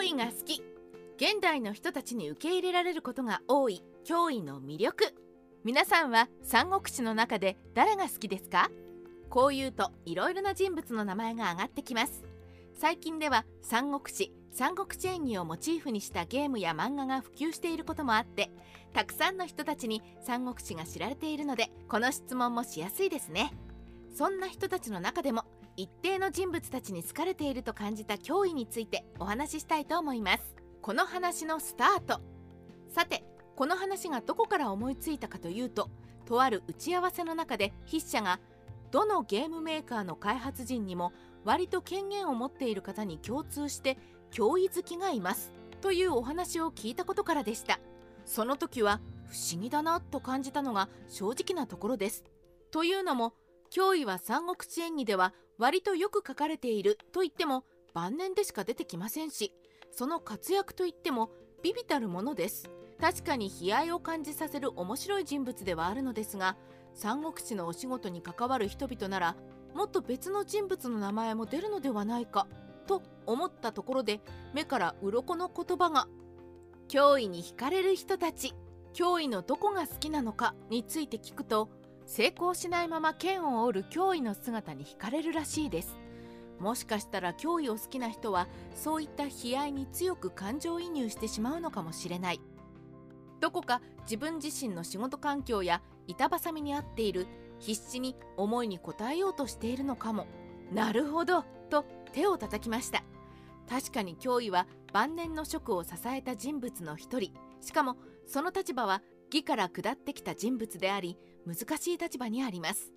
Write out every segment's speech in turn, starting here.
脅威が好き。現代の人たちに受け入れられることが多い。脅威の魅力。皆さんは三国志の中で誰が好きですか？こう言うといろいろな人物の名前が挙がってきます。最近では三国志三国志演義をモチーフにしたゲームや漫画が普及していることもあってたくさんの人たちに三国志が知られているのでこの質問もしやすいですね。そんな人たちの中でも一定の人物たちに好かれていると感じた脅威についてお話ししたいと思います。この話のスタート。さてこの話がどこから思いついたかというととある打ち合わせの中で筆者がどのゲームメーカーの開発陣にも割と権限を持っている方に共通して脅威好きがいます。というお話を聞いたことからでした。その時は不思議だなと感じたのが正直なところです。というのも脅威は三国志演義では割とよく書かれていると言っても晩年でしか出てきませんしその活躍といってもビビたるものです。確かに悲哀を感じさせる面白い人物ではあるのですが三国志のお仕事に関わる人々ならもっと別の人物の名前も出るのではないかと思ったところで目から鱗の言葉が脅威に惹かれる人たち脅威のどこが好きなのかについて聞くと成功しないまま剣を折る脅威の姿に惹かれるらしいです。もしかしたら脅威を好きな人はそういった悲哀に強く感情移入してしまうのかもしれない。どこか自分自身の仕事環境や板挟みに合っている必死に思いに応えようとしているのかも。なるほどと手を叩きました。確かに脅威は晩年の職を支えた人物の一人。しかもその立場は義から下ってきた人物であり難しい立場にあります。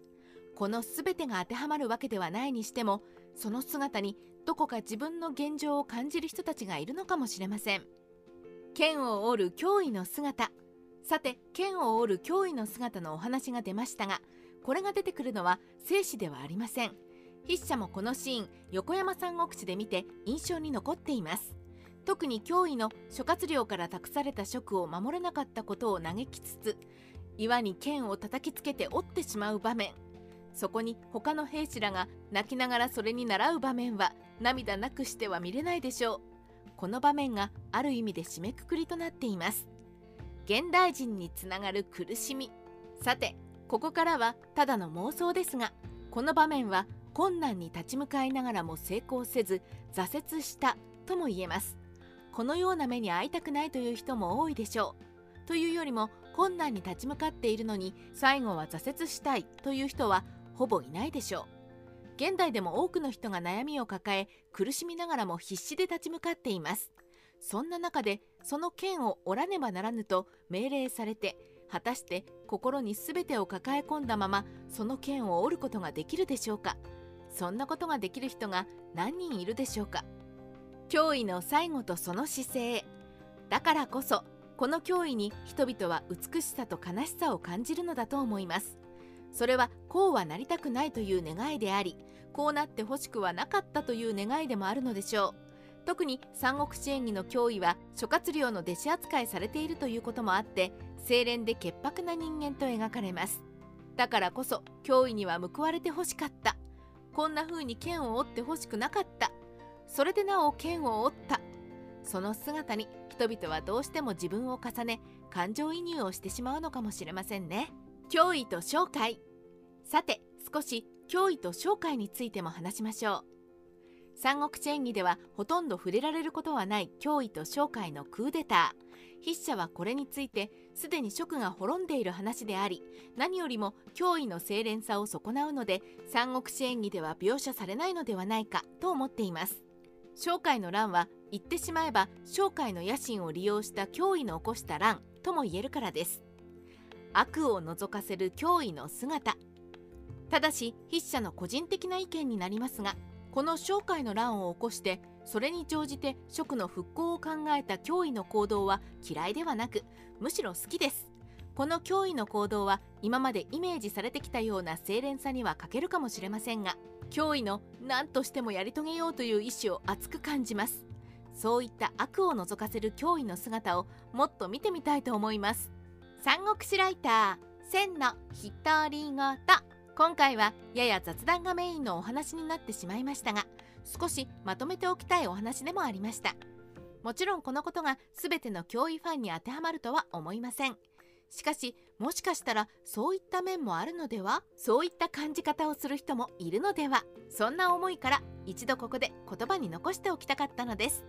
この全てが当てはまるわけではないにしてもその姿にどこか自分の現状を感じる人たちがいるのかもしれません。剣を折る脅威の姿。さて剣を折る脅威の姿のお話が出ましたがこれが出てくるのは生死ではありません。筆者もこのシーン横山三国志で見て印象に残っています。特に脅威の諸葛亮から託された職を守れなかったことを嘆きつつ岩に剣を叩きつけて折ってしまう場面。そこに他の兵士らが泣きながらそれに倣う場面は涙なくしては見れないでしょう。この場面がある意味で締めくくりとなっています。現代人につながる苦しみ。さてここからはただの妄想ですがこの場面は困難に立ち向かいながらも成功せず挫折したとも言えます。このような目に遭いたくないという人も多いでしょう。というよりも困難に立ち向かっているのに最後は挫折したいという人はほぼいないでしょう。現代でも多くの人が悩みを抱え苦しみながらも必死で立ち向かっています。そんな中でその剣を折らねばならぬと命令されて果たして心に全てを抱え込んだままその剣を折ることができるでしょうか。そんなことができる人が何人いるでしょうか。脅威の最後とその姿勢。だからこそこの脅威に人々は美しさと悲しさを感じるのだと思います。それはこうはなりたくないという願いでありこうなってほしくはなかったという願いでもあるのでしょう。特に三国志演義の脅威は諸葛亮の弟子扱いされているということもあって清廉で潔白な人間と描かれます。だからこそ脅威には報われてほしかった。こんな風に剣を折ってほしくなかった。それでなお剣を折った。その姿に人々はどうしても自分を重ね感情移入をしてしまうのかもしれませんね。脅威と紹介。さて少し脅威と紹介についても話しましょう。三国志演義ではほとんど触れられることはない脅威と商海のクーデター。筆者はこれについてすでに職が滅んでいる話であり何よりも脅威の清廉さを損なうので三国志演義では描写されないのではないかと思っています。商海の乱は言ってしまえば商海の野心を利用した脅威の起こした乱とも言えるからです。悪を覗かせる脅威の姿。ただし筆者の個人的な意見になりますがこの商海の乱を起こしてそれに乗じて蜀の復興を考えた脅威の行動は嫌いではなくむしろ好きです。この脅威の行動は今までイメージされてきたような清廉さには欠けるかもしれませんが脅威の何としてもやり遂げようという意志を熱く感じます。そういった悪を覗かせる脅威の姿をもっと見てみたいと思います。三国志ライター千の独り言今回はやや雑談がメインのお話になってしまいましたが少しまとめておきたいお話でもありました。もちろんこのことが全ての脅威ファンに当てはまるとは思いません。しかしもしかしたらそういった面もあるのでは？そういった感じ方をする人もいるのでは？そんな思いから一度ここで言葉に残しておきたかったのです。